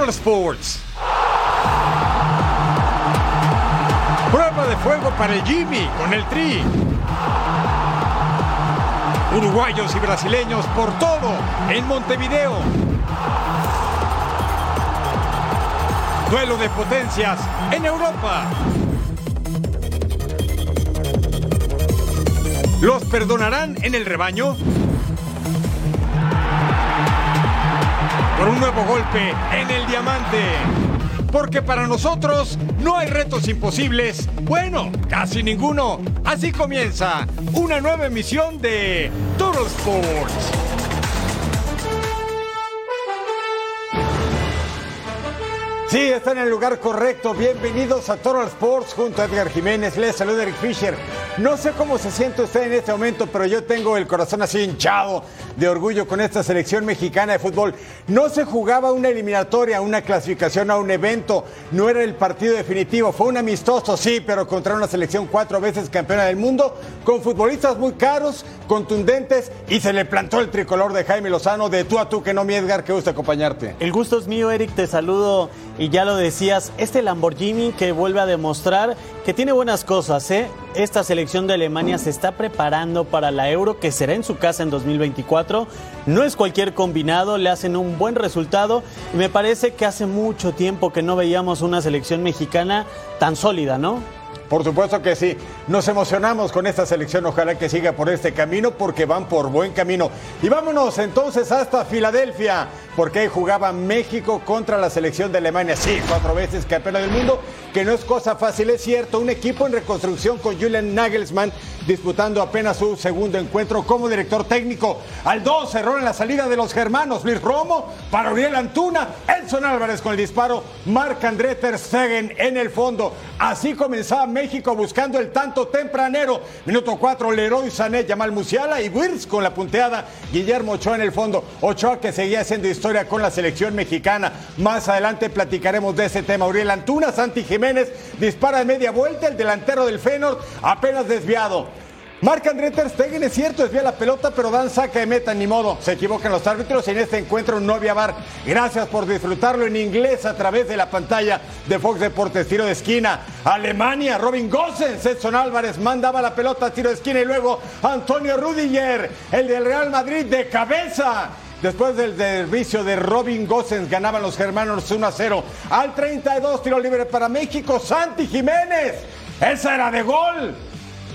Hoy en Total Sports. Prueba de fuego para el Jimmy con el Tri. Uruguayos y brasileños por todo en Montevideo. Duelo de potencias en Europa. ¿Los perdonarán en el rebaño? Por un nuevo golpe en el diamante. Porque para nosotros no hay retos imposibles. Bueno, casi ninguno. Así comienza una nueva emisión de Total Sports. Sí, está en el lugar correcto. Bienvenidos a Total Sports junto a Edgar Jiménez. Les saluda Eric Fisher. No sé cómo se siente usted en este momento, pero yo tengo el corazón así hinchado de orgullo con esta selección mexicana de fútbol. No se jugaba una eliminatoria, una clasificación a un evento. No era el partido definitivo. Fue un amistoso, sí, pero contra una selección cuatro veces campeona del mundo, con futbolistas muy caros, contundentes, y se le plantó el tricolor de Jaime Lozano de tú a tú, que no mi Edgar, que gusta acompañarte. El gusto es mío, Eric. Te saludo y ya lo decías, este Lamborghini que vuelve a demostrar que tiene buenas cosas, ¿eh? Esta selección de Alemania se está preparando para la Euro que será en su casa en 2024. No es cualquier combinado, le hacen un buen resultado y me parece que hace mucho tiempo que no veíamos una selección mexicana tan sólida, ¿no? Por supuesto que sí. Nos emocionamos con esta selección. Ojalá que siga por este camino porque van por buen camino. Y vámonos entonces hasta Filadelfia porque ahí jugaba México contra la selección de Alemania. Sí, cuatro veces campeona del mundo, que no es cosa fácil, es cierto. Un equipo en reconstrucción con Julian Nagelsmann disputando apenas su segundo encuentro como director técnico. Al 2 cerró en la salida de los germanos Luis Romo para Uriel Antuna, Edson Álvarez con el disparo, Marc André Ter Stegen en el fondo. Así comenzaba México buscando el tanto tempranero. Minuto 4, Leroy Sané, Yamal Musiala y Wirtz con la punteada. Guillermo Ochoa en el fondo. Ochoa que seguía haciendo historia con la selección mexicana. Más adelante platicaremos de ese tema. Uriel Antuna, Santi Jiménez dispara de media vuelta, el delantero del Feyenoord apenas desviado. Marc André Ter Stegen es cierto, desvía la pelota, pero dan saca de meta, ni modo. Se equivocan los árbitros en este encuentro no había bar. Gracias por disfrutarlo en inglés a través de la pantalla de Fox Deportes. Tiro de esquina. Alemania, Robin Gosens, Edson Álvarez mandaba la pelota, tiro de esquina y luego Antonio Rudiger, el del Real Madrid de cabeza. Después del servicio de Robin Gosens ganaban los germanos 1 a 0. Al 32, tiro libre para México, Santi Jiménez. Esa era de gol.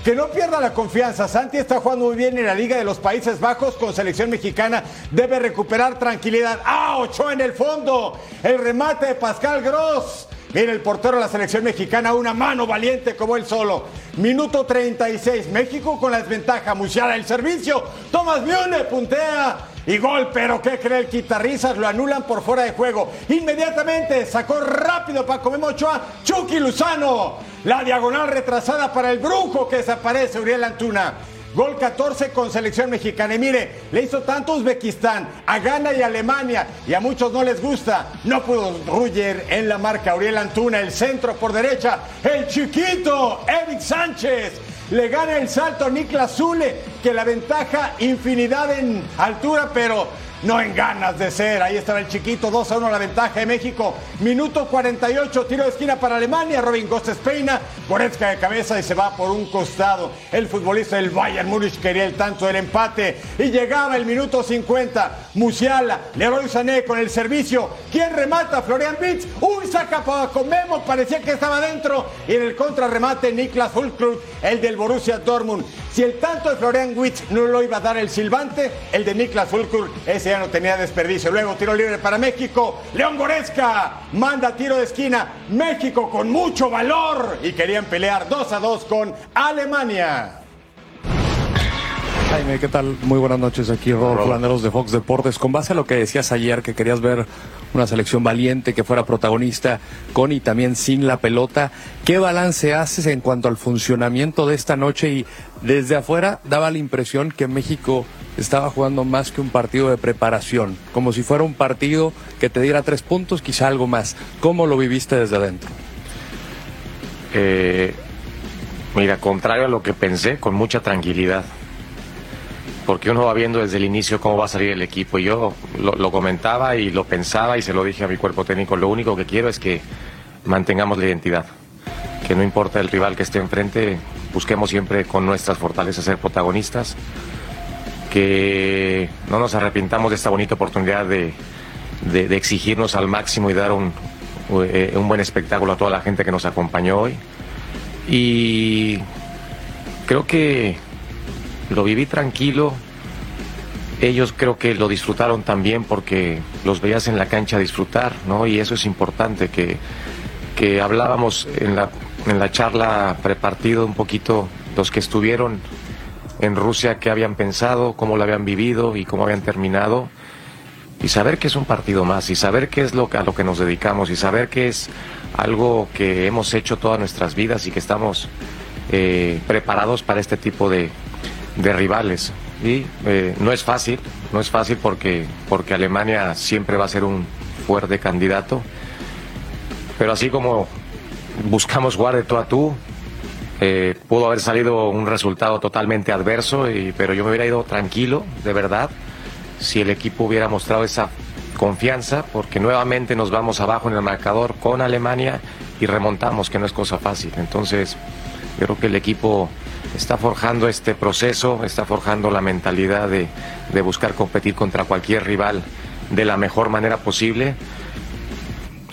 Que no pierda la confianza. Santi está jugando muy bien en la Liga de los Países Bajos con selección mexicana. Debe recuperar tranquilidad. ¡Ah! Ochoa en el fondo. El remate de Pascal Gross. Mira el portero de la selección mexicana, una mano valiente como él solo. Minuto 36, México con la desventaja. Musiala el servicio. Tomás Mione puntea y gol, pero ¿qué cree el quitarrizas? Lo anulan por fuera de juego. Inmediatamente sacó rápido Paco Memo Ochoa, Chucky Luzano. La diagonal retrasada para el brujo que desaparece, Uriel Antuna. Gol 14 con selección mexicana. Y mire, le hizo tanto Uzbekistán, a Ghana y Alemania, y a muchos no les gusta. No pudo Ruger en la marca. Uriel Antuna, el centro por derecha. El chiquito, Eric Sánchez. Le gana el salto a Niklas Zule, que la ventaja infinidad en altura, pero no en ganas de ser. Ahí está el chiquito, 2 a 1 la ventaja de México. Minuto 48, tiro de esquina para Alemania. Robin Gosses peina, Goretzka de cabeza y se va por un costado. El futbolista del Bayern Múnich quería el tanto del empate. Y llegaba el minuto 50. Musiala, Leroy Sané con el servicio. ¿Quién remata? Florian Bitz. Uy, saca con Memo, parecía que estaba dentro. Y en el contrarremate, Niklas Hulkrug, el del Borussia Dortmund. Si el tanto de Florian Witz no lo iba a dar el silbante, el de Niklas Fulkur, ese ya no tenía desperdicio. Luego tiro libre para México. León Goresca manda tiro de esquina. México con mucho valor y querían pelear 2 a 2 con Alemania. Jaime, ¿qué tal? Muy buenas noches aquí, Rodolfo Landeros de Fox Deportes. Con base a lo que decías ayer, que querías ver una selección valiente que fuera protagonista con y también sin la pelota, ¿qué balance haces en cuanto al funcionamiento de esta noche? Y desde afuera daba la impresión que México estaba jugando más que un partido de preparación, como si fuera un partido que te diera tres puntos, quizá algo más. ¿Cómo lo viviste desde adentro? Eh, mira, contrario a lo que pensé, con mucha tranquilidad porque uno va viendo desde el inicio cómo va a salir el equipo. Y yo lo, comentaba y lo pensaba y se lo dije a mi cuerpo técnico. Lo único que quiero es que mantengamos la identidad. Que no importa el rival que esté enfrente, busquemos siempre con nuestras fortalezas ser protagonistas. Que no nos arrepintamos de esta bonita oportunidad de, exigirnos al máximo y dar un, eh, un buen espectáculo a toda la gente que nos acompañó hoy. Y creo que lo viví tranquilo. Ellos creo que lo disfrutaron también porque los veías en la cancha disfrutar, ¿no? Y eso es importante, que, que hablábamos en la, en la charla prepartido un poquito los que estuvieron en Rusia, qué habían pensado, cómo lo habían vivido y cómo habían terminado. Y saber que es un partido más, y saber qué es lo a lo que nos dedicamos, y saber que es algo que hemos hecho todas nuestras vidas y que estamos eh, preparados para este tipo de, de rivales. Y eh, no es fácil, no es fácil porque, porque Alemania siempre va a ser un fuerte candidato. Pero así como buscamos jugar de tú a tú, eh, pudo haber salido un resultado totalmente adverso, pero yo me hubiera ido tranquilo, de verdad, si el equipo hubiera mostrado esa confianza, porque nuevamente nos vamos abajo en el marcador con Alemania y remontamos, que no es cosa fácil. Entonces, creo que el equipo está forjando este proceso, está forjando la mentalidad de, buscar competir contra cualquier rival de la mejor manera posible.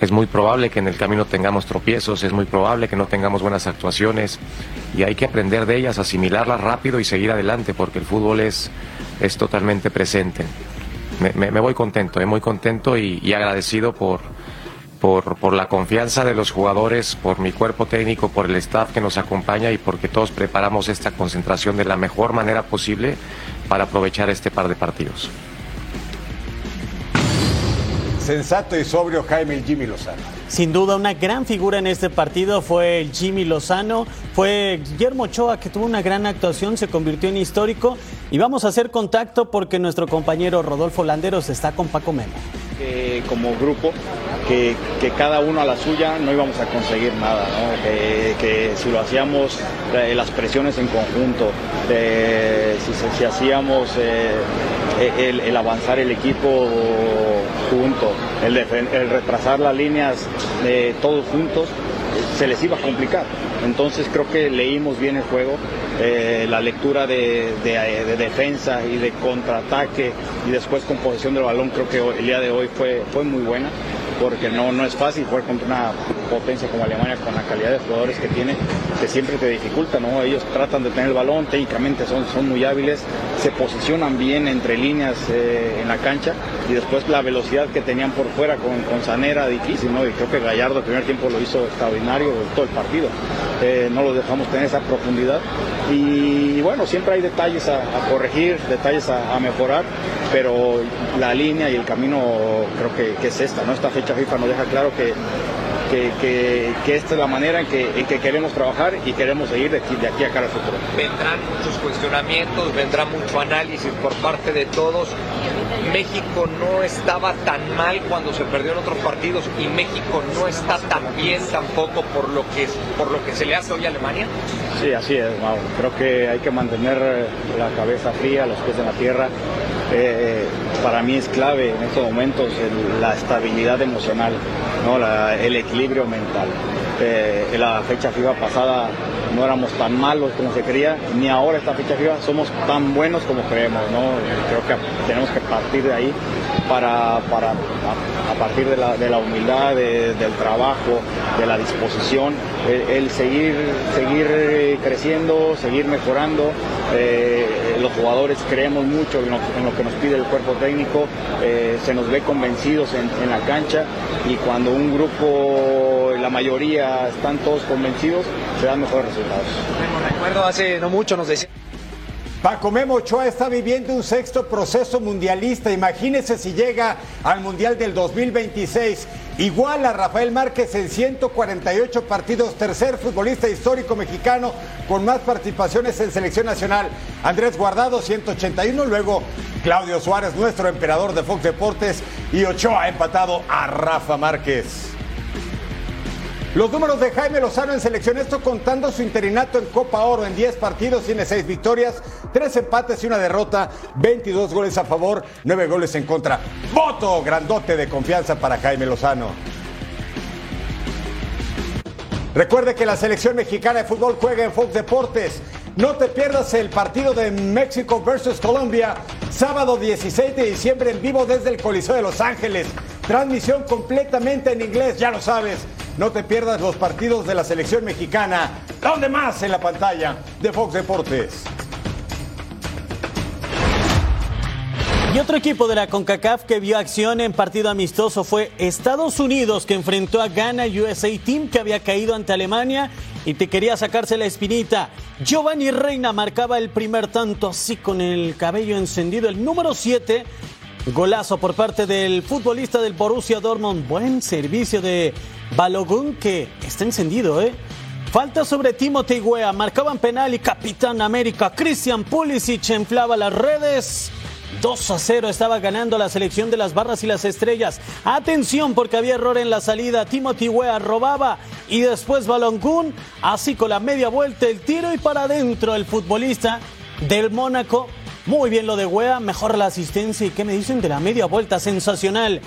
Es muy probable que en el camino tengamos tropiezos, es muy probable que no tengamos buenas actuaciones y hay que aprender de ellas, asimilarlas rápido y seguir adelante porque el fútbol es, es totalmente presente. Me, voy contento, eh, muy contento y agradecido por, por, la confianza de los jugadores, por mi cuerpo técnico, por el staff que nos acompaña y porque todos preparamos esta concentración de la mejor manera posible para aprovechar este par de partidos. Sensato y sobrio Jaime el Jimmy Lozano. Sin duda, una gran figura en este partido fue el Jimmy Lozano, fue Guillermo Ochoa que tuvo una gran actuación, se convirtió en histórico y vamos a hacer contacto porque nuestro compañero Rodolfo Landeros está con Paco Memo como grupo que, cada uno a la suya no íbamos a conseguir nada, que, si lo hacíamos eh, las presiones en conjunto, si, hacíamos eh, el, avanzar el equipo junto, el, retrasar las líneas de todos juntos, se les iba a complicar. Entonces creo que leímos bien el juego, eh, la lectura de, defensa y de contraataque y después con posesión del balón creo que el día de hoy fue, fue muy buena porque no, no es fácil jugar contra una potencia como Alemania con la calidad de jugadores que tiene, que siempre te dificulta, ¿no? Ellos tratan de tener el balón, técnicamente son, son muy hábiles, se posicionan bien entre líneas eh, en la cancha y después la velocidad que tenían por fuera con, con Sanera difícil, ¿no? Y creo que Gallardo el primer tiempo lo hizo extraordinario todo el partido. Eh, no los dejamos tener esa profundidad y bueno, siempre hay detalles a, corregir, detalles a, mejorar, pero la línea y el camino creo que, que es esta, ¿no? Esta fecha FIFA nos deja claro que que, esta es la manera en que, que, queremos trabajar y queremos seguir de aquí, de aquí a cara al futuro. Vendrán muchos cuestionamientos, vendrá mucho análisis por parte de todos. México no estaba tan mal cuando se perdió en otros partidos y México no está tan bien tampoco por lo que, por lo que se le hace hoy a Alemania. Sí, así es, Creo que hay que mantener la cabeza fría, los pies en la tierra. Eh, para mí es clave en estos momentos la estabilidad emocional, ¿no? el equilibrio mental. Eh, en la fecha FIFA pasada no éramos tan malos como se creía, ni ahora esta fecha FIFA somos tan buenos como creemos. ¿no? Creo que tenemos que partir de ahí para, para a, partir de la, de la humildad, del trabajo, de la disposición, el, seguir, seguir creciendo, seguir mejorando. Eh, los jugadores creemos mucho en lo, que nos pide el cuerpo técnico, eh, se nos ve convencidos en, la cancha y cuando un grupo, la mayoría están todos convencidos, se dan mejores resultados. recuerdo hace no mucho nos decía Paco Memo Ochoa está viviendo un sexto proceso mundialista. Imagínese si llega al Mundial del 2026. Igual a Rafael Márquez en 148 partidos, tercer futbolista histórico mexicano con más participaciones en selección nacional. Andrés Guardado 181, luego Claudio Suárez, nuestro emperador de Fox Deportes, y Ochoa ha empatado a Rafa Márquez. Los números de Jaime Lozano en selección, esto contando su interinato en Copa Oro en 10 partidos, tiene 6 victorias, 3 empates y una derrota, 22 goles a favor, 9 goles en contra. Voto grandote de confianza para Jaime Lozano. Recuerde que la selección mexicana de fútbol juega en Fox Deportes. No te pierdas el partido de México versus Colombia, sábado 16 de diciembre en vivo desde el Coliseo de Los Ángeles. Transmisión completamente en inglés, ya lo sabes. No te pierdas los partidos de la selección mexicana. ¿Dónde más? En la pantalla de Fox Deportes. Y otro equipo de la CONCACAF que vio acción en partido amistoso fue Estados Unidos, que enfrentó a Ghana USA Team, que había caído ante Alemania y te quería sacarse la espinita. Giovanni Reina marcaba el primer tanto así con el cabello encendido. El número 7 Golazo por parte del futbolista del Borussia Dortmund. Buen servicio de Balogun que está encendido, ¿eh? Falta sobre Timothy Weah. Marcaban penal y Capitán América. Christian Pulisic inflaba las redes. 2 a 0 estaba ganando la selección de las barras y las estrellas. Atención porque había error en la salida. Timothy Weah robaba y después Balogun. Así con la media vuelta el tiro y para adentro el futbolista del Mónaco muy bien lo de Wea, mejor la asistencia. ¿Y qué me dicen de la media vuelta? Sensacional.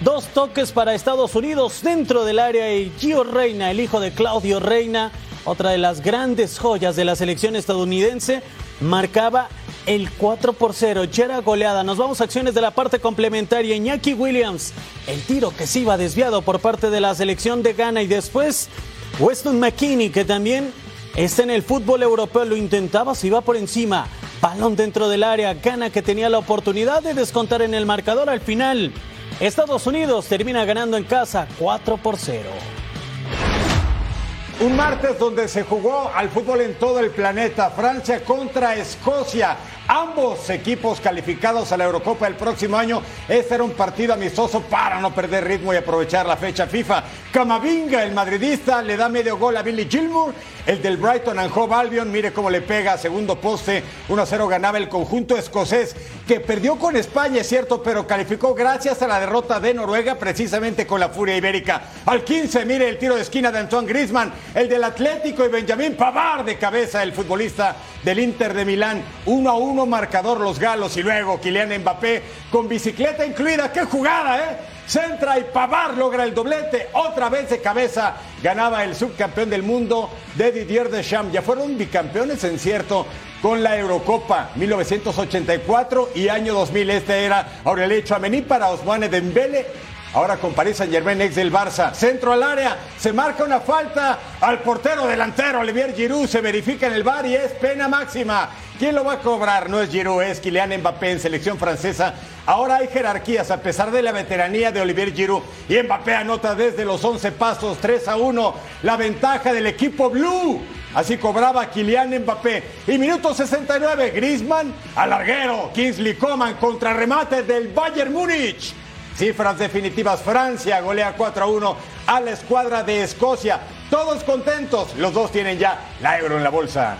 Dos toques para Estados Unidos dentro del área y Gio Reina, el hijo de Claudio Reina, otra de las grandes joyas de la selección estadounidense, marcaba el 4 por 0. Ya era goleada. Nos vamos a acciones de la parte complementaria. Iñaki Williams, el tiro que se iba desviado por parte de la selección de Ghana y después Weston McKinney, que también está en el fútbol europeo, lo intentaba, se iba por encima. Balón dentro del área, gana que tenía la oportunidad de descontar en el marcador al final. Estados Unidos termina ganando en casa 4 por 0. Un martes donde se jugó al fútbol en todo el planeta, Francia contra Escocia. Ambos equipos calificados a la Eurocopa el próximo año. Este era un partido amistoso para no perder ritmo y aprovechar la fecha FIFA. Camavinga, el madridista, le da medio gol a Billy Gilmour. El del Brighton and Hove Albion, mire cómo le pega, segundo poste, 1-0 ganaba el conjunto escocés, que perdió con España, es cierto, pero calificó gracias a la derrota de Noruega, precisamente con la furia ibérica. Al 15, mire el tiro de esquina de Antoine Griezmann, el del Atlético y Benjamín Pavard de cabeza, el futbolista del Inter de Milán, 1-1 marcador los galos y luego Kylian Mbappé con bicicleta incluida. ¡Qué jugada, eh! Centra y Pavar logra el doblete. Otra vez de cabeza ganaba el subcampeón del mundo de Didier Deschamps. Ya fueron bicampeones en cierto con la Eurocopa 1984 y año 2000. Este era Aurelio Chouameni para Osmane Dembele Ahora con París Saint Germain, ex del Barça. Centro al área. Se marca una falta al portero delantero, Olivier Giroud. Se verifica en el bar y es pena máxima. ¿Quién lo va a cobrar? No es Giroud, es Kylian Mbappé en selección francesa. Ahora hay jerarquías a pesar de la veteranía de Olivier Giroud. Y Mbappé anota desde los 11 pasos, 3 a 1. La ventaja del equipo blue. Así cobraba Kylian Mbappé. Y minuto 69, Griezmann al larguero. Kingsley Coman contra remate del Bayern Múnich. Cifras definitivas, Francia golea 4 a 1 a la escuadra de Escocia. Todos contentos, los dos tienen ya la euro en la bolsa.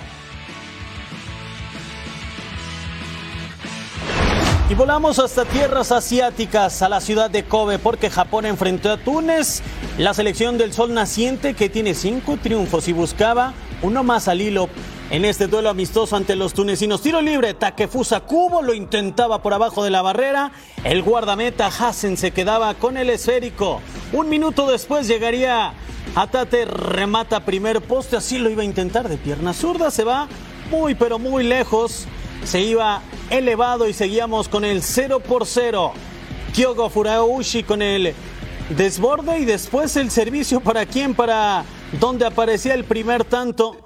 Y volamos hasta tierras asiáticas, a la ciudad de Kobe, porque Japón enfrentó a Túnez, la selección del sol naciente que tiene cinco triunfos y buscaba uno más al hilo en este duelo amistoso ante los tunecinos. Tiro libre, Takefusa Kubo lo intentaba por abajo de la barrera. El guardameta Hassen se quedaba con el esférico. Un minuto después llegaría Atate, remata primer poste, así lo iba a intentar de pierna zurda. Se va muy, pero muy lejos. Se iba elevado y seguíamos con el 0 por 0. Kyogo Furaushi con el desborde y después el servicio para quién, para donde aparecía el primer tanto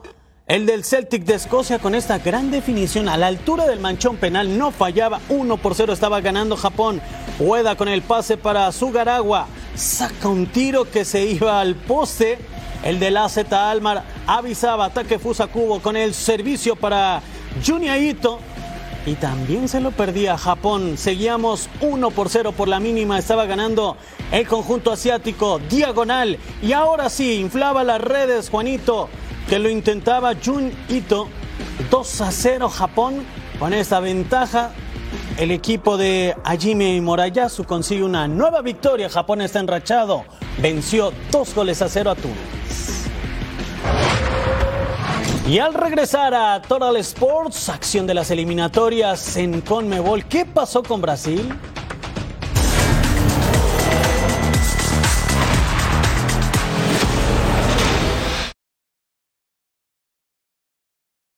el del Celtic de Escocia con esta gran definición a la altura del manchón penal no fallaba, 1 por 0 estaba ganando Japón. Hueda con el pase para Sugaragua, saca un tiro que se iba al poste. El del AZ Almar avisaba ataque Fusa Cubo con el servicio para Junya Ito y también se lo perdía Japón. Seguíamos 1 por 0 por la mínima, estaba ganando el conjunto asiático diagonal y ahora sí inflaba las redes Juanito que lo intentaba Jun Ito. 2 a 0 Japón con esta ventaja. El equipo de Hajime Morayasu consigue una nueva victoria. Japón está enrachado. Venció dos goles a cero a Túnez. Y al regresar a Total Sports, acción de las eliminatorias en Conmebol, ¿qué pasó con Brasil?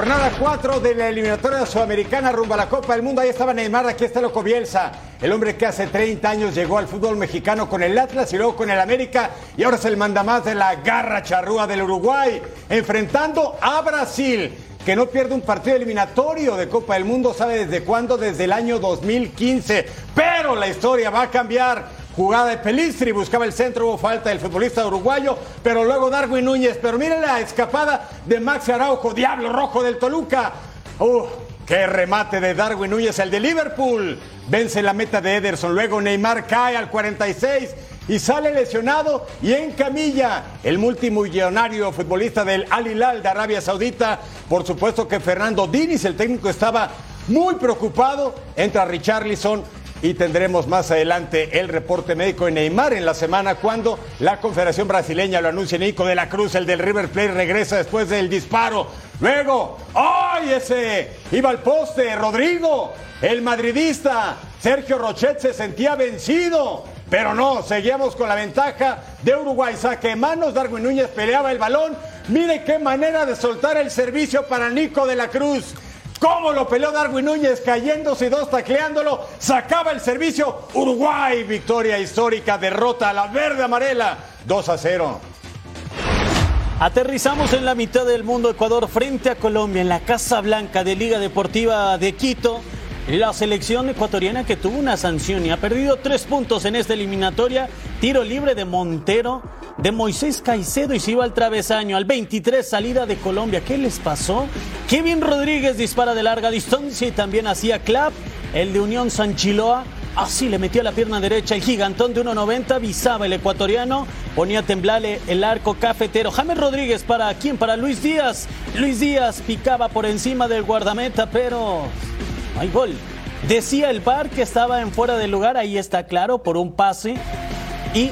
Jornada 4 de la eliminatoria sudamericana rumbo a la Copa del Mundo. Ahí estaba Neymar, aquí está Loco Bielsa, el hombre que hace 30 años llegó al fútbol mexicano con el Atlas y luego con el América y ahora es el mandamás de la garra charrúa del Uruguay, enfrentando a Brasil, que no pierde un partido eliminatorio de Copa del Mundo, ¿sabe desde cuándo? Desde el año 2015. Pero la historia va a cambiar. Jugada de Pelistri, buscaba el centro, hubo falta del futbolista uruguayo, pero luego Darwin Núñez. Pero miren la escapada de Max Araujo, Diablo Rojo del Toluca. ¡Uh! ¡Qué remate de Darwin Núñez, el de Liverpool! Vence la meta de Ederson. Luego Neymar cae al 46 y sale lesionado y en camilla el multimillonario futbolista del Al Hilal de Arabia Saudita. Por supuesto que Fernando Diniz, el técnico, estaba muy preocupado. Entra Richarlison y tendremos más adelante el reporte médico de Neymar en la semana cuando la Confederación Brasileña lo anuncia Nico de la Cruz, el del River Plate regresa después del disparo. Luego, ¡ay! Ese iba al poste, Rodrigo, el madridista. Sergio Rochet se sentía vencido, pero no, seguíamos con la ventaja de Uruguay. Saque manos, Darwin Núñez peleaba el balón. Mire qué manera de soltar el servicio para Nico de la Cruz. ¿Cómo lo peleó Darwin Núñez cayéndose dos tacleándolo? Sacaba el servicio. Uruguay, victoria histórica, derrota a la verde amarela. 2 a 0. Aterrizamos en la mitad del mundo Ecuador frente a Colombia en la Casa Blanca de Liga Deportiva de Quito. La selección ecuatoriana que tuvo una sanción y ha perdido tres puntos en esta eliminatoria. Tiro libre de Montero, de Moisés Caicedo y se iba al travesaño. Al 23 salida de Colombia. ¿Qué les pasó? Kevin Rodríguez dispara de larga distancia y también hacía clap. El de Unión Sanchiloa. Así le metió la pierna derecha el gigantón de 1.90, visaba el ecuatoriano, ponía temblarle el arco cafetero. James Rodríguez para quién? Para Luis Díaz. Luis Díaz picaba por encima del guardameta, pero no hay gol. Decía el bar que estaba en fuera de lugar, ahí está claro, por un pase. Y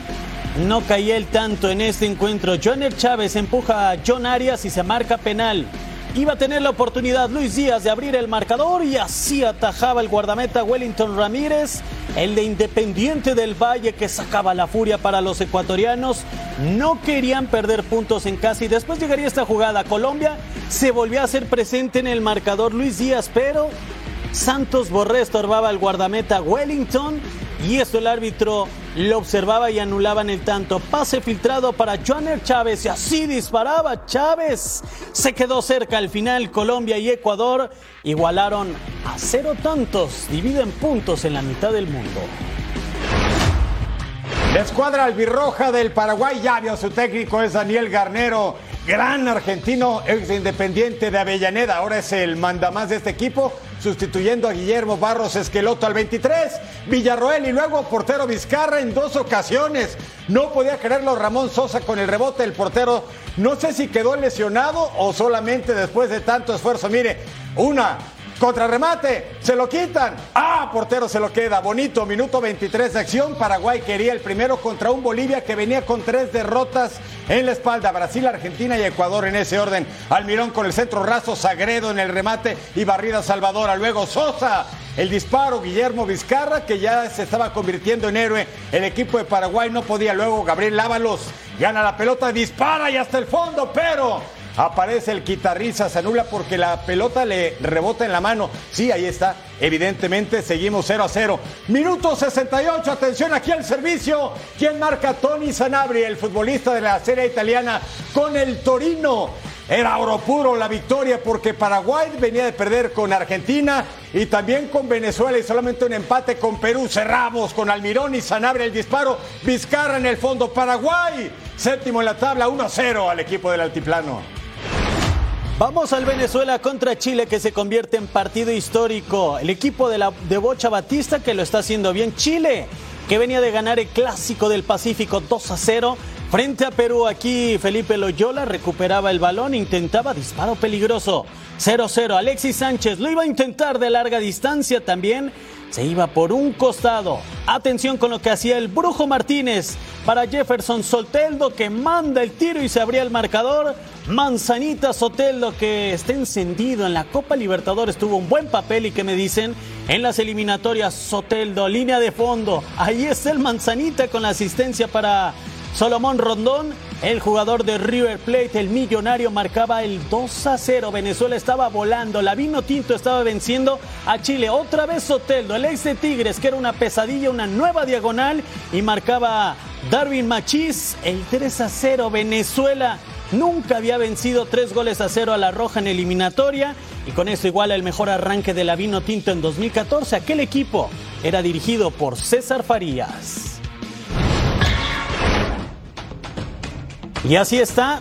no caía el tanto en este encuentro. Joner Chávez empuja a John Arias y se marca penal. Iba a tener la oportunidad Luis Díaz de abrir el marcador y así atajaba el guardameta Wellington Ramírez, el de Independiente del Valle que sacaba la furia para los ecuatorianos. No querían perder puntos en casa y después llegaría esta jugada. Colombia se volvió a hacer presente en el marcador Luis Díaz, pero Santos Borré estorbaba al guardameta Wellington y esto el árbitro lo observaba y anulaban el tanto. Pase filtrado para Joaner Chávez y así disparaba Chávez. Se quedó cerca al final. Colombia y Ecuador igualaron a cero tantos. Dividen puntos en la mitad del mundo. La escuadra albirroja del Paraguay ya vio su técnico, es Daniel Garnero, gran argentino, ex independiente de Avellaneda, ahora es el mandamás de este equipo, sustituyendo a Guillermo Barros Esqueloto al 23, Villarroel y luego portero Vizcarra en dos ocasiones. No podía creerlo Ramón Sosa con el rebote del portero. No sé si quedó lesionado o solamente después de tanto esfuerzo. Mire, una, Contrarremate, se lo quitan. Ah, portero se lo queda. Bonito, minuto 23 de acción. Paraguay quería el primero contra un Bolivia que venía con tres derrotas en la espalda. Brasil, Argentina y Ecuador en ese orden. Almirón con el centro raso, Sagredo en el remate y barrida Salvadora. Luego Sosa El disparo, Guillermo Vizcarra, que ya se estaba convirtiendo en héroe. El equipo de Paraguay no podía. Luego Gabriel Lávalos gana la pelota, dispara y hasta el fondo, pero Aparece el guitarrista, se anula porque la pelota le rebota en la mano. Sí, ahí está. Evidentemente seguimos 0 a 0. Minuto 68, atención aquí al servicio. ¿Quién marca? Tony Sanabri, el futbolista de la Serie Italiana con el Torino. Era oro puro la victoria porque Paraguay venía de perder con Argentina y también con Venezuela y solamente un empate con Perú. Cerramos con Almirón y Sanabria el disparo. Vizcarra en el fondo. Paraguay, séptimo en la tabla, 1-0 al equipo del Altiplano. Vamos al Venezuela contra Chile que se convierte en partido histórico. El equipo de, la, de Bocha Batista que lo está haciendo bien. Chile que venía de ganar el clásico del Pacífico 2 a 0. Frente a Perú aquí Felipe Loyola recuperaba el balón, intentaba disparo peligroso. 0-0. Alexis Sánchez lo iba a intentar de larga distancia también. Se iba por un costado. Atención con lo que hacía el Brujo Martínez para Jefferson Solteldo que manda el tiro y se abría el marcador. Manzanita Soteldo que está encendido en la Copa Libertadores, tuvo un buen papel y que me dicen en las eliminatorias Soteldo, línea de fondo. Ahí está el Manzanita con la asistencia para Solomón Rondón. El jugador de River Plate, el millonario, marcaba el 2 a 0. Venezuela estaba volando. La Vino Tinto estaba venciendo a Chile. Otra vez Soteldo, el ex de Tigres, que era una pesadilla, una nueva diagonal. Y marcaba Darwin Machís, el 3 a 0. Venezuela Nunca había vencido tres goles a cero a la Roja en eliminatoria y con eso iguala el mejor arranque de la Vino Tinto en 2014. Aquel equipo era dirigido por César Farías. Y así está,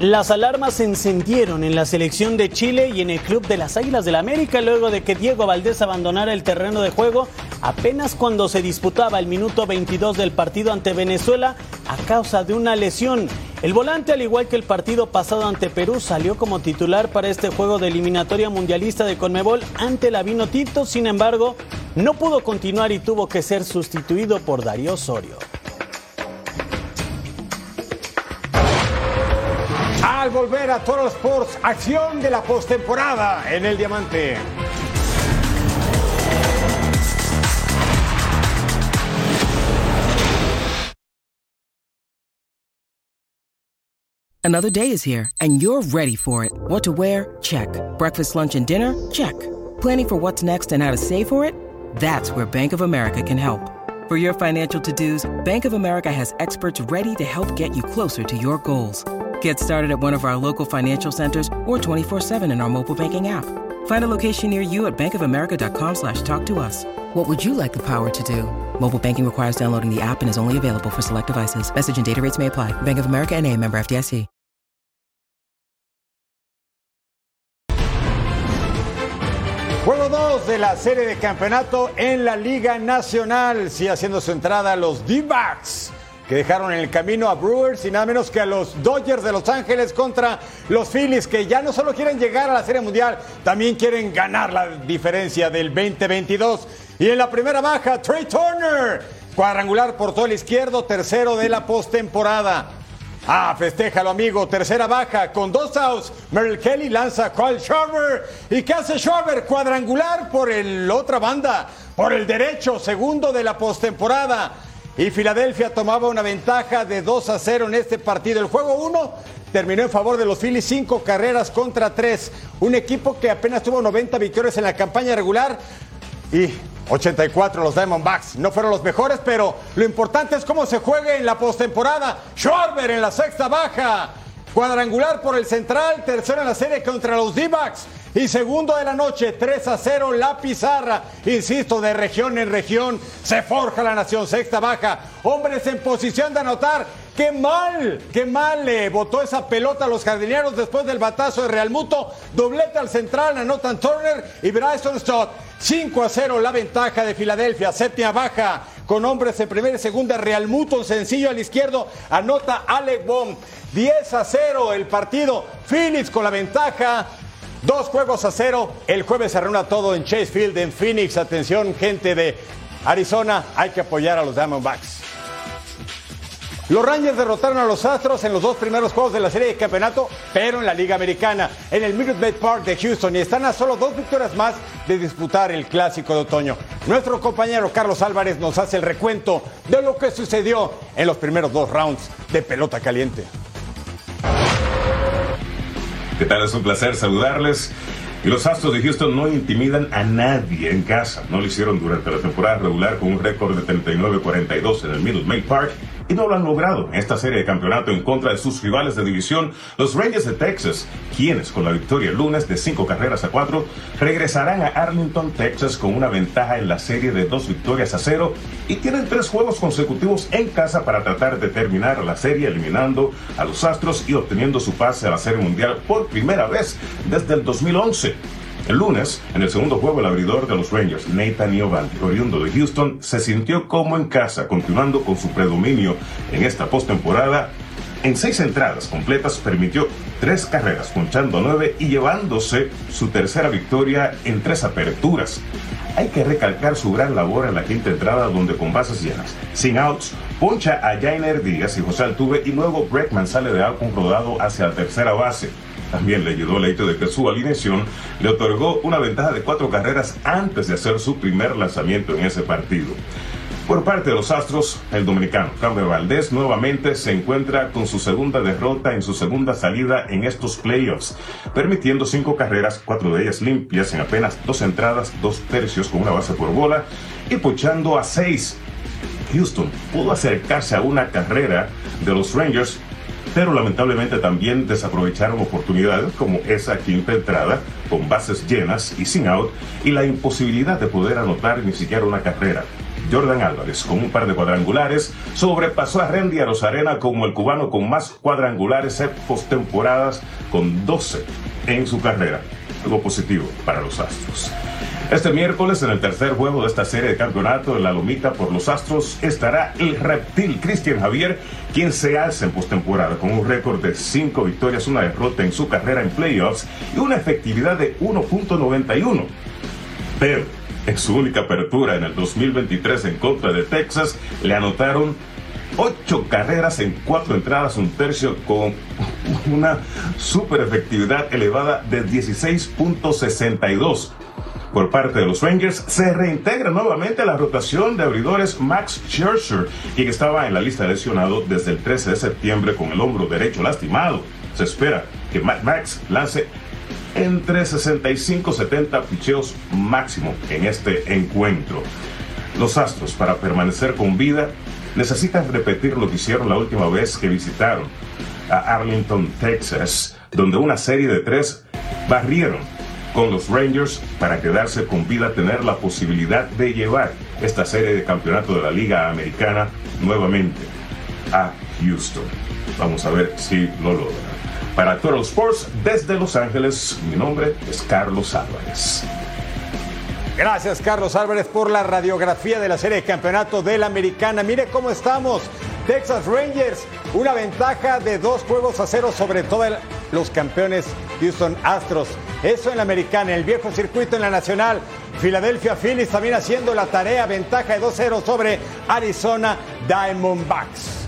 las alarmas se encendieron en la selección de Chile y en el club de las Águilas del la América luego de que Diego Valdés abandonara el terreno de juego apenas cuando se disputaba el minuto 22 del partido ante Venezuela a causa de una lesión. El volante, al igual que el partido pasado ante Perú, salió como titular para este juego de eliminatoria mundialista de Conmebol ante la Vino Tito, sin embargo, no pudo continuar y tuvo que ser sustituido por Darío Osorio. Al volver a Toro Sports, acción de la postemporada en el Diamante. Another day is here and you're ready for it. What to wear? Check. Breakfast, lunch, and dinner? Check. Planning for what's next and how to save for it? That's where Bank of America can help. For your financial to-dos, Bank of America has experts ready to help get you closer to your goals. Get started at one of our local financial centers or 24-7 in our mobile banking app. Find a location near you at bankofamerica.com slash talk to us. What would you like the power to do? Mobile banking requires downloading the app and is only available for select devices. Message and data rates may apply. Bank of America and a member FDIC. Juego 2 de la serie de campeonato en la Liga Nacional. Sí, haciendo su entrada los D-Backs que dejaron en el camino a Brewers y nada menos que a los Dodgers de Los Ángeles contra los Phillies, que ya no solo quieren llegar a la Serie Mundial, también quieren ganar la diferencia del 2022. Y en la primera baja, Trey Turner, cuadrangular por todo el izquierdo, tercero de la postemporada. Ah, festéjalo, amigo. Tercera baja con dos outs. Merrill Kelly lanza a Kyle. ¿Y qué hace Schwarber? Cuadrangular por la otra banda, por el derecho, segundo de la postemporada. Y Filadelfia tomaba una ventaja de 2 a 0 en este partido. El juego 1 terminó en favor de los Phillies, 5 carreras contra 3. Un equipo que apenas tuvo 90 victorias en la campaña regular y 84 los Diamondbacks. No fueron los mejores, pero lo importante es cómo se juegue en la postemporada. Schwarber en la sexta baja. Cuadrangular por el central, tercero en la serie contra los D-Backs. Y segundo de la noche, 3 a 0 la pizarra. Insisto, de región en región se forja la nación. Sexta baja. Hombres en posición de anotar. Qué mal, qué mal le botó esa pelota a los jardineros después del batazo de Real Muto. Doblete al central, anotan Turner y Bryson Stott. 5 a 0 la ventaja de Filadelfia. Séptima baja con hombres en primera y segunda. Real Muto sencillo al izquierdo. Anota Alec Baum. 10 a 0 el partido. Phillips con la ventaja. Dos juegos a cero. El jueves se reúna todo en Chase Field, en Phoenix. Atención, gente de Arizona. Hay que apoyar a los Diamondbacks. Los Rangers derrotaron a los Astros en los dos primeros juegos de la serie de campeonato, pero en la Liga Americana, en el Minute Maid Park de Houston, y están a solo dos victorias más de disputar el Clásico de Otoño. Nuestro compañero Carlos Álvarez nos hace el recuento de lo que sucedió en los primeros dos rounds de pelota caliente. ¿Qué tal? Es un placer saludarles. Y los Astros de Houston no intimidan a nadie en casa. No lo hicieron durante la temporada regular con un récord de 39-42 en el Minute Maid Park y no lo han logrado en esta serie de campeonato en contra de sus rivales de división, los Rangers de Texas, quienes con la victoria el lunes de cinco carreras a cuatro regresarán a Arlington, Texas con una ventaja en la serie de dos victorias a cero y tienen tres juegos consecutivos en casa para tratar de terminar la serie eliminando a los Astros y obteniendo su pase a la serie mundial por primera vez desde el 2011. El lunes, en el segundo juego, el abridor de los Rangers, Nathan Eovaldi, oriundo de Houston, se sintió como en casa, continuando con su predominio en esta postemporada. En seis entradas completas permitió tres carreras, ponchando nueve y llevándose su tercera victoria en tres aperturas. Hay que recalcar su gran labor en la quinta entrada, donde con bases llenas, sin outs, poncha a Jainer Díaz y José Altuve y luego Breckman sale de out rodado hacia la tercera base. También le ayudó el hecho de que su alineación le otorgó una ventaja de cuatro carreras antes de hacer su primer lanzamiento en ese partido. Por parte de los Astros, el dominicano Carlos Valdés nuevamente se encuentra con su segunda derrota en su segunda salida en estos playoffs, permitiendo cinco carreras, cuatro de ellas limpias en apenas dos entradas, dos tercios con una base por bola y puchando a seis. Houston pudo acercarse a una carrera de los Rangers pero lamentablemente también desaprovecharon oportunidades como esa quinta entrada con bases llenas y sin out y la imposibilidad de poder anotar ni siquiera una carrera. Jordan Álvarez, con un par de cuadrangulares, sobrepasó a Randy Arozarena como el cubano con más cuadrangulares en postemporadas, con 12 en su carrera. Algo positivo para los Astros. Este miércoles, en el tercer juego de esta serie de campeonato en la Lomita por los Astros, estará el reptil Cristian Javier, quien se alza en postemporada con un récord de 5 victorias, una derrota en su carrera en playoffs y una efectividad de 1.91. Pero en su única apertura en el 2023 en contra de Texas, le anotaron 8 carreras en 4 entradas, un tercio con una super efectividad elevada de 16.62 por parte de los Rangers, se reintegra nuevamente la rotación de abridores Max Scherzer, quien estaba en la lista de lesionado desde el 13 de septiembre con el hombro derecho lastimado. Se espera que Max lance entre 65 y 70 picheos máximo en este encuentro. Los Astros, para permanecer con vida, necesitan repetir lo que hicieron la última vez que visitaron a Arlington, Texas, donde una serie de tres barrieron con los Rangers para quedarse con vida, tener la posibilidad de llevar esta serie de campeonato de la Liga Americana nuevamente a Houston. Vamos a ver si lo logra. Para Total Sports, desde Los Ángeles, mi nombre es Carlos Álvarez. Gracias, Carlos Álvarez, por la radiografía de la serie de campeonato de la Americana. Mire cómo estamos. Texas Rangers, una ventaja de dos juegos a cero sobre todos los campeones Houston Astros. Eso en la americana, el viejo circuito en la nacional. Philadelphia Phillies también haciendo la tarea, ventaja de 2-0 sobre Arizona Diamondbacks.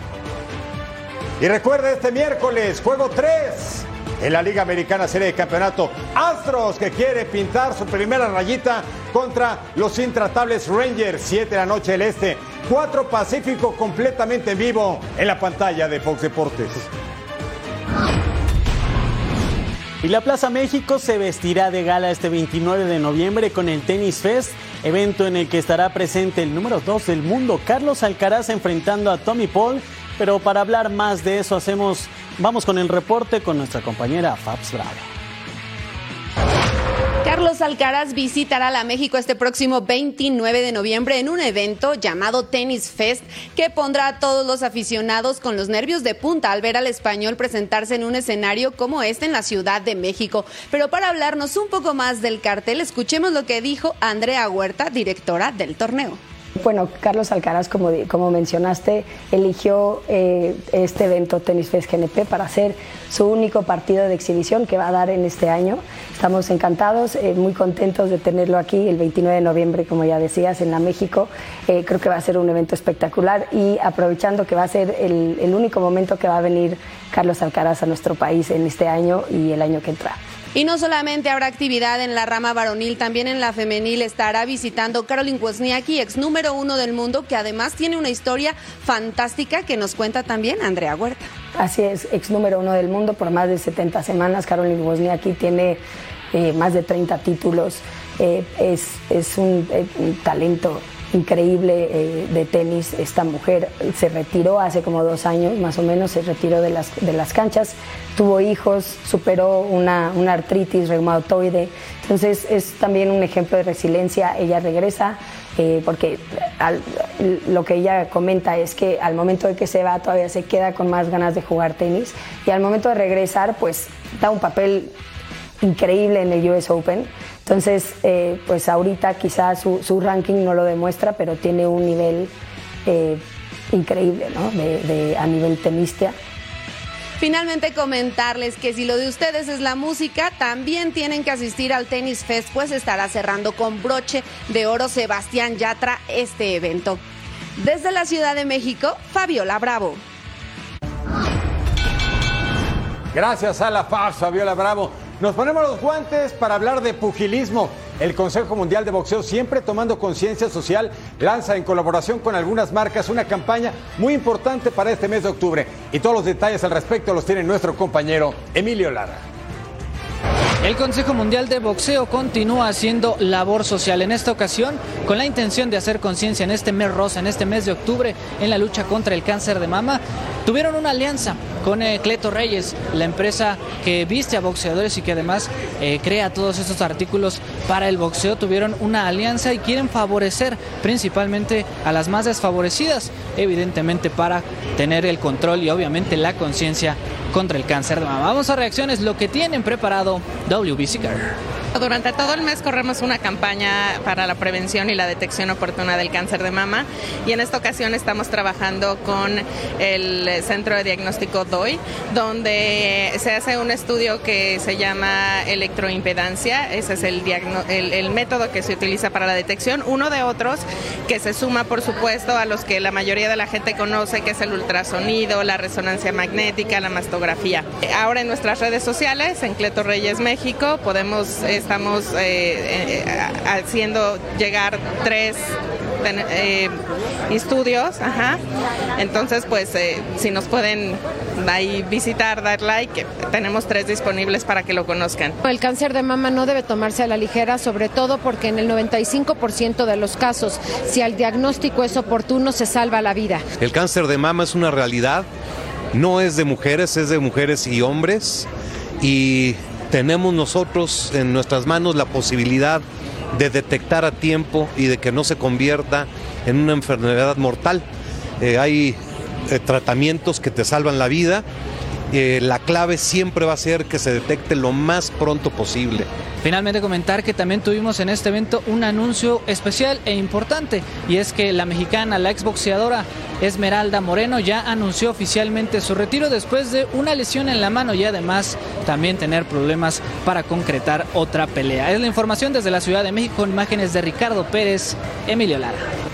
Y recuerda este miércoles, juego 3 en la Liga Americana Serie de Campeonato. Astros que quiere pintar su primera rayita contra los intratables Rangers, 7 de la noche del Este. 4 Pacífico completamente vivo en la pantalla de Fox Deportes. Y la Plaza México se vestirá de gala este 29 de noviembre con el Tennis Fest, evento en el que estará presente el número 2 del mundo, Carlos Alcaraz, enfrentando a Tommy Paul. Pero para hablar más de eso, hacemos, vamos con el reporte con nuestra compañera Fabs Bravo. Carlos Alcaraz visitará la México este próximo 29 de noviembre en un evento llamado Tennis Fest que pondrá a todos los aficionados con los nervios de punta al ver al español presentarse en un escenario como este en la Ciudad de México. Pero para hablarnos un poco más del cartel, escuchemos lo que dijo Andrea Huerta, directora del torneo. Bueno, Carlos Alcaraz, como, como mencionaste, eligió eh, este evento Tennis Fest GNP para hacer su único partido de exhibición que va a dar en este año. Estamos encantados, eh, muy contentos de tenerlo aquí el 29 de noviembre, como ya decías, en la México. Eh, creo que va a ser un evento espectacular y aprovechando que va a ser el, el único momento que va a venir Carlos Alcaraz a nuestro país en este año y el año que entra. Y no solamente habrá actividad en la rama varonil, también en la femenil estará visitando Caroline Wozniacki, ex número uno del mundo, que además tiene una historia fantástica que nos cuenta también Andrea Huerta. Así es, ex número uno del mundo por más de 70 semanas. Caroline Wozniacki tiene eh, más de 30 títulos. Eh, es, es un, eh, un talento increíble eh, de tenis. Esta mujer se retiró hace como dos años, más o menos, se retiró de las, de las canchas, tuvo hijos, superó una, una artritis reumatoide. Entonces es también un ejemplo de resiliencia. Ella regresa. eh, porque al- lo que ella comenta es que al momento de que se va todavía se queda con más ganas de jugar tenis y al momento de regresar pues da un papel increíble en el US Open. Entonces, eh, pues ahorita quizás su, su ranking no lo demuestra, pero tiene un nivel eh, increíble ¿no? de, de- a nivel tenista. Finalmente comentarles que si lo de ustedes es la música, también tienen que asistir al Tennis Fest, pues estará cerrando con broche de oro Sebastián Yatra este evento. Desde la Ciudad de México, Fabiola Bravo. Gracias a la Paz, Fabiola Bravo. Nos ponemos los guantes para hablar de pugilismo. El Consejo Mundial de Boxeo, siempre tomando conciencia social, lanza en colaboración con algunas marcas una campaña muy importante para este mes de octubre. Y todos los detalles al respecto los tiene nuestro compañero Emilio Lara. El Consejo Mundial de Boxeo continúa haciendo labor social en esta ocasión con la intención de hacer conciencia en este mes rosa, en este mes de octubre, en la lucha contra el cáncer de mama. Tuvieron una alianza con eh, Cleto Reyes, la empresa que viste a boxeadores y que además eh, crea todos estos artículos para el boxeo. Tuvieron una alianza y quieren favorecer principalmente a las más desfavorecidas, evidentemente para tener el control y obviamente la conciencia contra el cáncer de mama. Vamos a reacciones, lo que tienen preparado WBC Car. Durante todo el mes corremos una campaña para la prevención y la detección oportuna del cáncer de mama y en esta ocasión estamos trabajando con el Centro de Diagnóstico DOI, donde se hace un estudio que se llama electroimpedancia, ese es el, el, el método que se utiliza para la detección, uno de otros que se suma por supuesto a los que la mayoría de la gente conoce, que es el ultrasonido, la resonancia magnética, la mastografía. Ahora en nuestras redes sociales, en Cleto Reyes México, podemos, estamos eh, eh, haciendo llegar tres ten- eh, estudios, ajá. Entonces, pues, eh, si nos pueden ahí visitar, dar like, tenemos tres disponibles para que lo conozcan. El cáncer de mama no debe tomarse a la ligera, sobre todo porque en el 95% de los casos, si el diagnóstico es oportuno, se salva la vida. El cáncer de mama es una realidad, no es de mujeres, es de mujeres y hombres y tenemos nosotros en nuestras manos la posibilidad de detectar a tiempo y de que no se convierta en una enfermedad mortal. Eh, hay eh, tratamientos que te salvan la vida. La clave siempre va a ser que se detecte lo más pronto posible. Finalmente comentar que también tuvimos en este evento un anuncio especial e importante y es que la mexicana, la exboxeadora Esmeralda Moreno ya anunció oficialmente su retiro después de una lesión en la mano y además también tener problemas para concretar otra pelea. Es la información desde la Ciudad de México imágenes de Ricardo Pérez, Emilio Lara.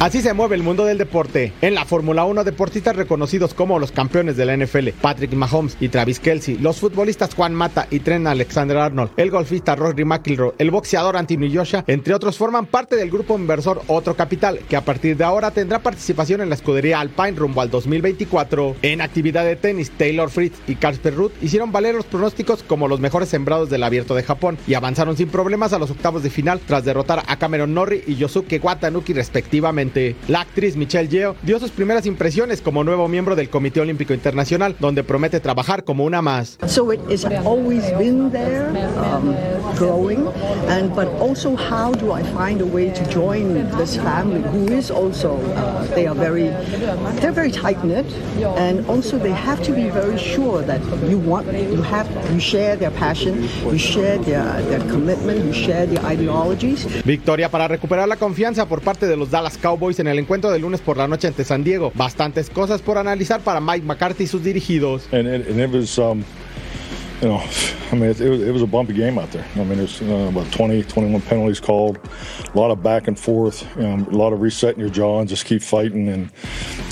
Así se mueve el mundo del deporte. En la Fórmula 1, deportistas reconocidos como los campeones de la NFL, Patrick Mahomes y Travis Kelsey, los futbolistas Juan Mata y Trent Alexander Arnold, el golfista Rory McIlroy, el boxeador Anthony Joshua, entre otros, forman parte del grupo inversor Otro Capital, que a partir de ahora tendrá participación en la escudería Alpine rumbo al 2024. En actividad de tenis, Taylor Fritz y Casper Ruth hicieron valer los pronósticos como los mejores sembrados del Abierto de Japón y avanzaron sin problemas a los octavos de final tras derrotar a Cameron Norrie y Yosuke Watanuki respectivamente. La actriz Michelle Yeoh dio sus primeras impresiones como nuevo miembro del Comité Olímpico Internacional, donde promete trabajar como una más. So it has always been there, um, growing, and but also how do I find a way to join this family who is also uh, they are very they're very tight knit, and also they have to be very sure that you want you have you share their passion, you share their their commitment, you share their ideologies. Victoria para recuperar la confianza por parte de los Dallas Cowboys Cowboys en el encuentro del lunes por la noche ante San Diego. Bastantes cosas por analizar para Mike McCarthy y sus dirigidos. And it, and it was, um, you know, I mean, it, was, it was a bumpy game out there. I mean, there's uh, about 20, 21 penalties called, a lot of back and forth, a lot of resetting your jaw and just keep fighting. And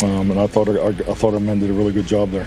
um, and I thought I thought our men did a really good job there.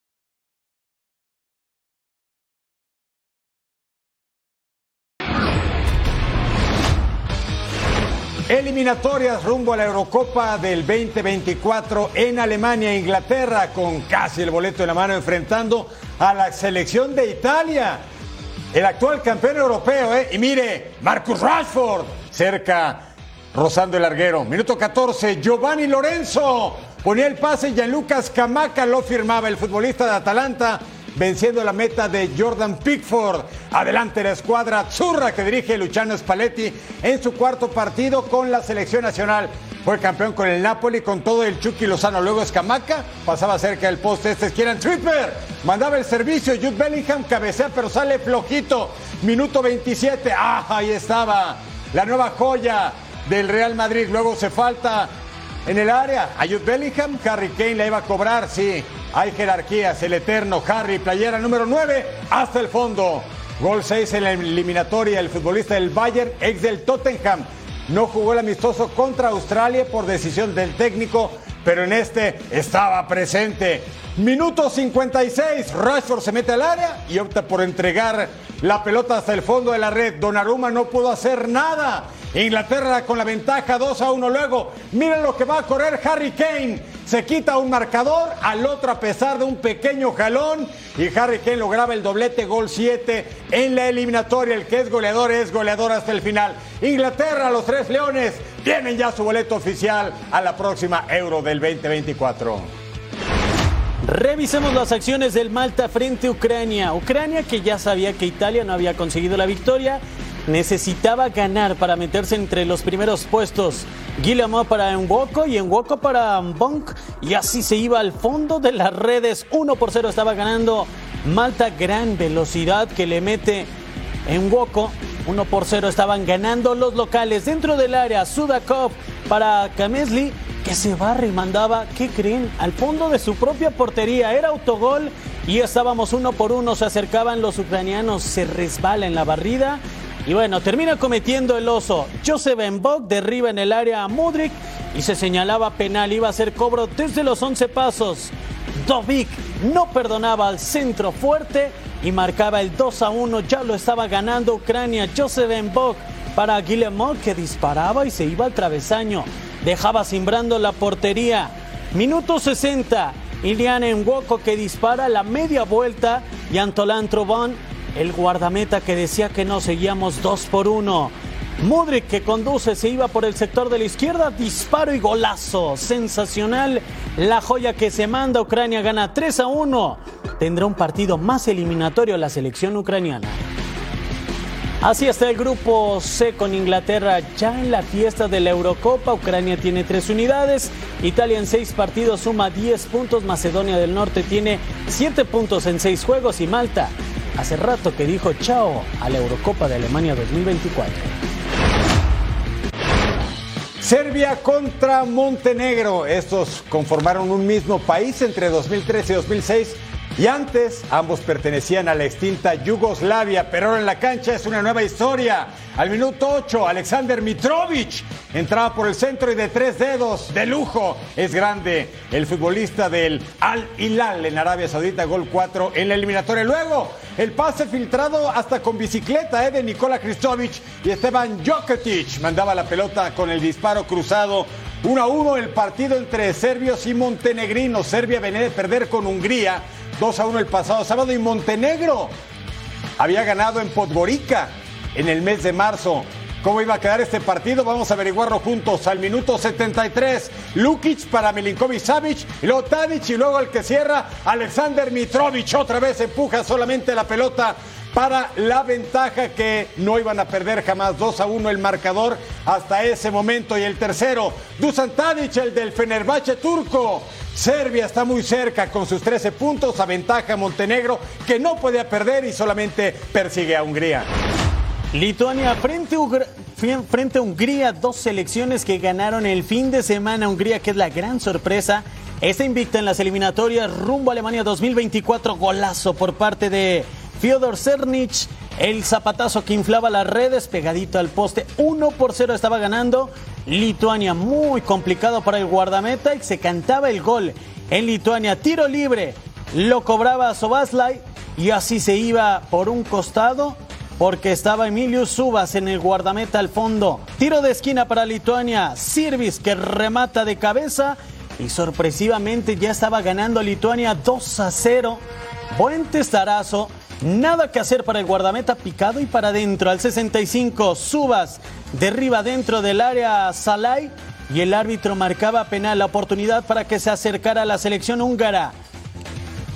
Eliminatorias rumbo a la Eurocopa del 2024 en Alemania e Inglaterra con casi el boleto en la mano enfrentando a la selección de Italia. El actual campeón europeo, ¿eh? Y mire, Marcus Rashford cerca, rozando el larguero. Minuto 14, Giovanni Lorenzo ponía el pase y Gianluca Scamacca lo firmaba el futbolista de Atalanta venciendo la meta de Jordan Pickford. Adelante la escuadra Azzurra que dirige Luciano Spalletti en su cuarto partido con la selección nacional. Fue campeón con el Napoli con todo el Chucky Lozano. Luego Escamaca pasaba cerca del poste. Este es Kieran Tripper. Mandaba el servicio. Jude Bellingham cabecea, pero sale flojito. Minuto 27. ¡Ah! Ahí estaba. La nueva joya del Real Madrid. Luego se falta en el área. A Jude Bellingham. Harry Kane la iba a cobrar, sí. Hay jerarquías, el eterno Harry, playera número 9, hasta el fondo. Gol 6 en la eliminatoria, el futbolista del Bayern, ex del Tottenham. No jugó el amistoso contra Australia por decisión del técnico, pero en este estaba presente. Minuto 56, Rashford se mete al área y opta por entregar la pelota hasta el fondo de la red. Donnarumma no pudo hacer nada. Inglaterra con la ventaja 2 a 1 luego. Miren lo que va a correr Harry Kane. Se quita un marcador al otro a pesar de un pequeño jalón y Harry Kane lograba el doblete gol 7 en la eliminatoria. El que es goleador es goleador hasta el final. Inglaterra, los tres leones, tienen ya su boleto oficial a la próxima Euro del 2024. Revisemos las acciones del Malta frente a Ucrania. Ucrania que ya sabía que Italia no había conseguido la victoria, necesitaba ganar para meterse entre los primeros puestos. Guillermo para Enwoco y Enwoco para Bonk y así se iba al fondo de las redes. 1 por 0 estaba ganando Malta, gran velocidad que le mete Enwoco. 1 por 0 estaban ganando los locales dentro del área. Sudakov para Kamesli que se barra y mandaba, ¿qué creen? Al fondo de su propia portería. Era autogol y estábamos uno por uno. Se acercaban los ucranianos, se resbala en la barrida. Y bueno, termina cometiendo el oso. Joseph Mbok derriba en el área a Mudrik y se señalaba penal. Iba a ser cobro desde los 11 pasos. Dovik no perdonaba al centro fuerte y marcaba el 2 a 1. Ya lo estaba ganando Ucrania. Joseph Mbok para Guillemot que disparaba y se iba al travesaño. Dejaba simbrando la portería. Minuto 60. Ilian Enwoco que dispara la media vuelta y Antolán Trobón, el guardameta que decía que no seguíamos 2 por 1. Mudrik que conduce, se iba por el sector de la izquierda, disparo y golazo. Sensacional. La joya que se manda Ucrania gana 3 a 1. Tendrá un partido más eliminatorio la selección ucraniana. Así está el grupo C con Inglaterra ya en la fiesta de la Eurocopa. Ucrania tiene tres unidades. Italia en seis partidos suma 10 puntos. Macedonia del Norte tiene 7 puntos en seis juegos. Y Malta hace rato que dijo chao a la Eurocopa de Alemania 2024. Serbia contra Montenegro. Estos conformaron un mismo país entre 2013 y 2006 y antes ambos pertenecían a la extinta Yugoslavia, pero ahora en la cancha es una nueva historia. Al minuto 8, Alexander Mitrovic entraba por el centro y de tres dedos, de lujo, es grande. El futbolista del Al Hilal en Arabia Saudita, gol 4 en la eliminatoria. Luego, el pase filtrado hasta con bicicleta eh, de Nikola Kristovic y Esteban Joketic mandaba la pelota con el disparo cruzado 1 a 1 el partido entre serbios y montenegrinos. Serbia venía de perder con Hungría 2 a 1 el pasado sábado y Montenegro había ganado en Podgorica en el mes de marzo. ¿Cómo iba a quedar este partido? Vamos a averiguarlo juntos. Al minuto 73, Lukic para Milinkovic Savic, y y luego el que cierra, Alexander Mitrovic. Otra vez empuja solamente la pelota para la ventaja que no iban a perder jamás. 2 a 1 el marcador hasta ese momento. Y el tercero, Dusan Tadic, el del Fenerbahce turco. Serbia está muy cerca con sus 13 puntos, a Montenegro que no podía perder y solamente persigue a Hungría. Lituania frente, frente, a Hungría, dos selecciones que ganaron el fin de semana. Hungría, que es la gran sorpresa, está invicta en las eliminatorias rumbo a Alemania 2024. Golazo por parte de Fyodor Cernic. El zapatazo que inflaba las redes, pegadito al poste. 1 por 0 estaba ganando. Lituania muy complicado para el guardameta y se cantaba el gol. En Lituania, tiro libre. Lo cobraba Sobaslai y así se iba por un costado porque estaba Emilio Subas en el guardameta al fondo. Tiro de esquina para Lituania. Sirvis que remata de cabeza y sorpresivamente ya estaba ganando Lituania 2 a 0. Buen testarazo. Nada que hacer para el guardameta picado y para adentro. Al 65, Subas derriba dentro del área Salai y el árbitro marcaba penal la oportunidad para que se acercara a la selección húngara.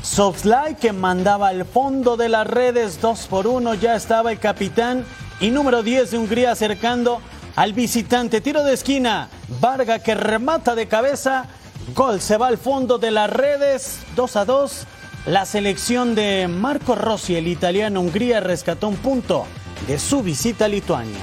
Softlay que mandaba al fondo de las redes 2 por 1, ya estaba el capitán y número 10 de Hungría acercando al visitante. Tiro de esquina, Varga que remata de cabeza, gol se va al fondo de las redes 2 a 2. La selección de Marco Rossi, el italiano Hungría, rescató un punto de su visita a Lituania.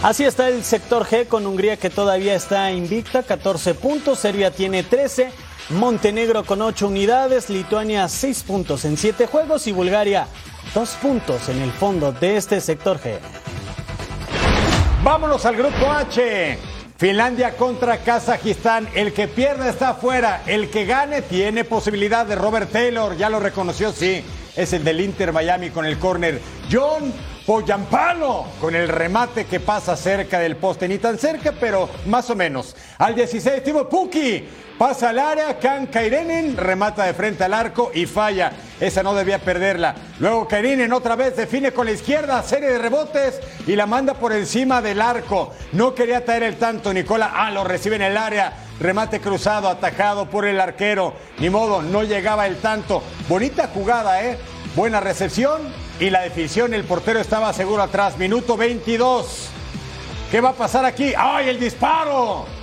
Así está el sector G con Hungría que todavía está invicta, 14 puntos, Serbia tiene 13, Montenegro con 8 unidades, Lituania 6 puntos en 7 juegos y Bulgaria 2 puntos en el fondo de este sector G. Vámonos al grupo H. Finlandia contra Kazajistán. El que pierde está afuera. El que gane tiene posibilidad de Robert Taylor. Ya lo reconoció, sí. Es el del Inter Miami con el córner. John Poyampano con el remate que pasa cerca del poste. Ni tan cerca, pero más o menos. Al 16, Timo Puki Pasa al área, Kan Kairenen remata de frente al arco y falla. Esa no debía perderla. Luego Kairenen otra vez define con la izquierda, serie de rebotes y la manda por encima del arco. No quería traer el tanto. Nicola Ah lo recibe en el área. Remate cruzado, atajado por el arquero. Ni modo, no llegaba el tanto. Bonita jugada, ¿eh? Buena recepción y la definición. El portero estaba seguro atrás. Minuto 22. ¿Qué va a pasar aquí? ¡Ay, el disparo!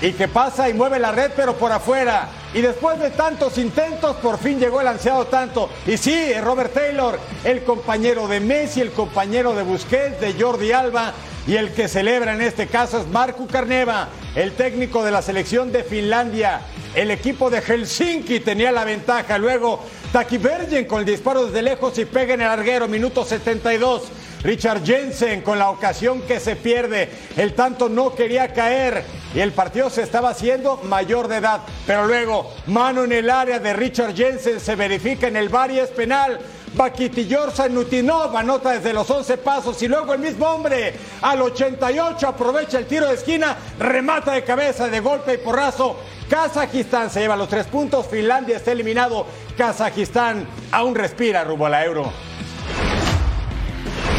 Y que pasa y mueve la red pero por afuera. Y después de tantos intentos, por fin llegó el ansiado tanto. Y sí, Robert Taylor, el compañero de Messi, el compañero de Busquets, de Jordi Alba. Y el que celebra en este caso es Marco Carneva, el técnico de la selección de Finlandia. El equipo de Helsinki tenía la ventaja. Luego Taki Bergen con el disparo desde lejos y pega en el larguero, minuto 72. Richard Jensen con la ocasión que se pierde. El tanto no quería caer y el partido se estaba haciendo mayor de edad. Pero luego, mano en el área de Richard Jensen se verifica en el bar y es penal. Bakitiyorsa Nutinov anota desde los 11 pasos y luego el mismo hombre al 88 aprovecha el tiro de esquina, remata de cabeza, de golpe y porrazo. Kazajistán se lleva los tres puntos, Finlandia está eliminado, Kazajistán aún respira rumbo a la euro.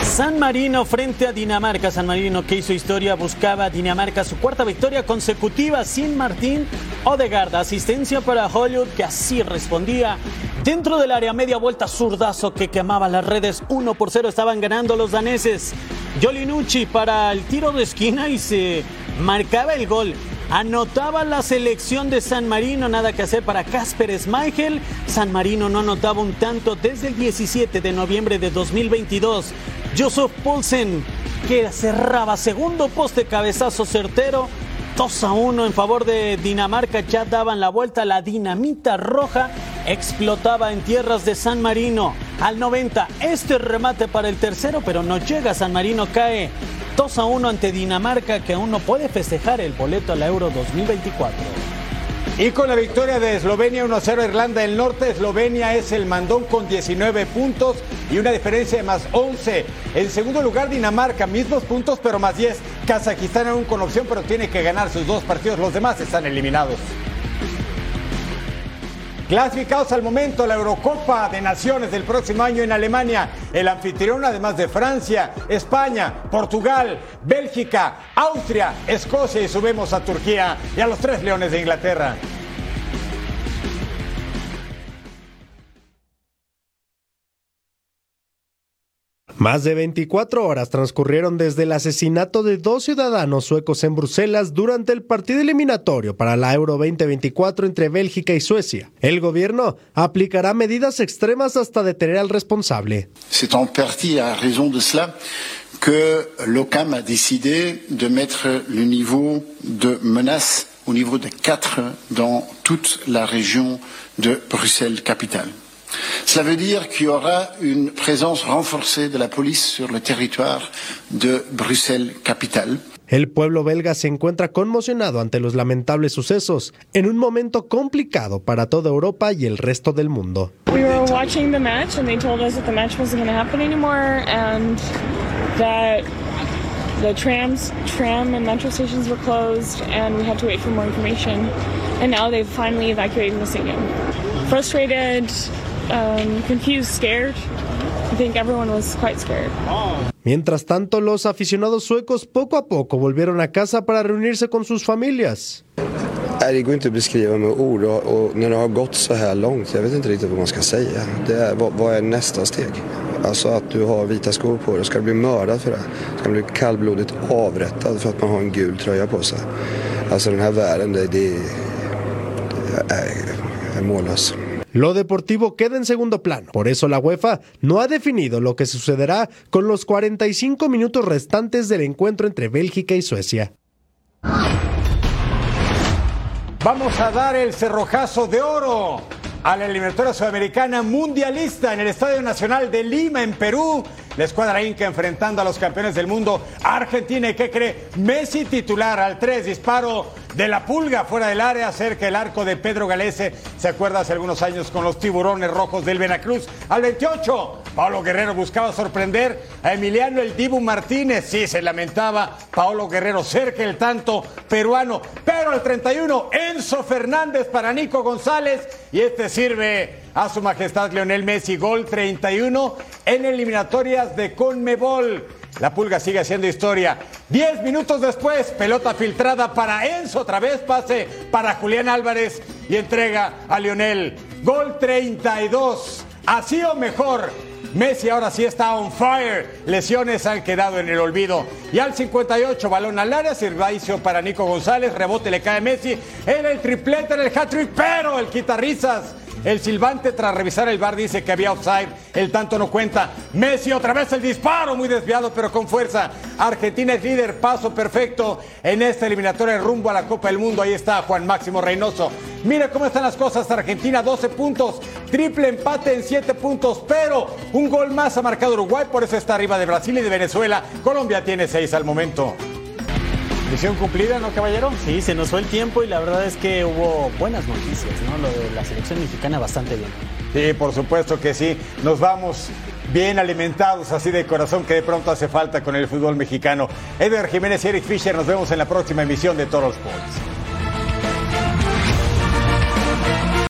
San Marino frente a Dinamarca. San Marino que hizo historia buscaba a Dinamarca su cuarta victoria consecutiva sin Martín Odegaard. Asistencia para Hollywood que así respondía. Dentro del área media vuelta zurdazo que quemaba las redes. 1 por 0 estaban ganando los daneses. Jolinucci para el tiro de esquina y se marcaba el gol. Anotaba la selección de San Marino, nada que hacer para Casper Schmeichel. San Marino no anotaba un tanto desde el 17 de noviembre de 2022. Joseph Poulsen que cerraba segundo poste cabezazo certero. 2 a 1 en favor de Dinamarca, ya daban la vuelta, la dinamita roja explotaba en tierras de San Marino. Al 90, este remate para el tercero, pero no llega, San Marino cae 2 a 1 ante Dinamarca que aún no puede festejar el boleto a la Euro 2024. Y con la victoria de Eslovenia 1-0 Irlanda del Norte, Eslovenia es el mandón con 19 puntos y una diferencia de más 11. En segundo lugar Dinamarca, mismos puntos pero más 10. Kazajistán aún con opción pero tiene que ganar sus dos partidos, los demás están eliminados. Clasificados al momento la Eurocopa de Naciones del próximo año en Alemania, el anfitrión además de Francia, España, Portugal, Bélgica, Austria, Escocia y subimos a Turquía y a los tres leones de Inglaterra. Más de 24 horas transcurrieron desde el asesinato de dos ciudadanos suecos en Bruselas durante el partido eliminatorio para la Euro 2024 entre Bélgica y Suecia. El gobierno aplicará medidas extremas hasta detener al responsable. C'est en partie à raison de cela que l'OCAM a décidé de mettre le niveau de menace au niveau de 4 dans toute la région de Bruxelles-Capitale. Cela veut dire qu'il y aura une présence renforcée de la police sur le territoire de Bruxelles-Capitale. El pueblo belga se encuentra conmocionado ante los lamentables sucesos en un momento complicado para toda Europa y el resto del mundo. We were watching the match and they told us that the match wasn't going to happen anymore and that the trams, tram and metro stations were closed and we had to wait for more information. And now they've finally evacuated the stadium. Frustrated, um, confused, scared. I think everyone was quite scared. Mientras tanto, los aficionados suecos poco a poco volvieron a casa para reunirse con sus familias. Nej, det går inte att beskriva med ord och, och när det har gått så här långt, jag vet inte riktigt vad man ska säga. Det är, vad, vad är nästa steg? Alltså att du har vita skor på dig, ska du bli mördad för det? Ska du bli kallblodigt avrättad för att man har en gul tröja på sig? Alltså den här världen, det, det, det är, är mållös. Lo deportivo queda en segundo plano. Por eso la UEFA no ha definido lo que sucederá con los 45 minutos restantes del encuentro entre Bélgica y Suecia. Vamos a dar el cerrojazo de oro a la eliminatoria sudamericana mundialista en el Estadio Nacional de Lima, en Perú. La escuadra Inca enfrentando a los campeones del mundo, Argentina. ¿Y qué cree? Messi titular al 3, disparo de la pulga fuera del área, cerca del arco de Pedro Galese. ¿Se acuerda hace algunos años con los tiburones rojos del Veracruz? Al 28, Paolo Guerrero buscaba sorprender a Emiliano El Dibu Martínez. Sí, se lamentaba Paolo Guerrero cerca el tanto peruano. Pero al 31, Enzo Fernández para Nico González. Y este sirve a su majestad Leonel Messi, gol 31 en eliminatorias de Conmebol. La pulga sigue haciendo historia. Diez minutos después, pelota filtrada para Enzo, otra vez pase para Julián Álvarez y entrega a Lionel. Gol 32. Así o mejor. Messi ahora sí está on fire. Lesiones han quedado en el olvido. Y al 58, balón al área, servicio para Nico González, rebote le cae Messi. Era el triplete en el hat-trick, pero el quita risas. El silbante tras revisar el bar dice que había offside, el tanto no cuenta. Messi otra vez el disparo, muy desviado pero con fuerza. Argentina es líder, paso perfecto en esta eliminatoria rumbo a la Copa del Mundo. Ahí está Juan Máximo Reynoso. Mire cómo están las cosas. Argentina 12 puntos, triple empate en 7 puntos, pero un gol más ha marcado Uruguay, por eso está arriba de Brasil y de Venezuela. Colombia tiene 6 al momento. Misión cumplida, ¿no, caballero? Sí, se nos fue el tiempo y la verdad es que hubo buenas noticias, ¿no? Lo de la selección mexicana bastante bien. Sí, por supuesto que sí. Nos vamos bien alimentados, así de corazón, que de pronto hace falta con el fútbol mexicano. Edgar Jiménez y Eric Fisher, nos vemos en la próxima emisión de Toros Sports.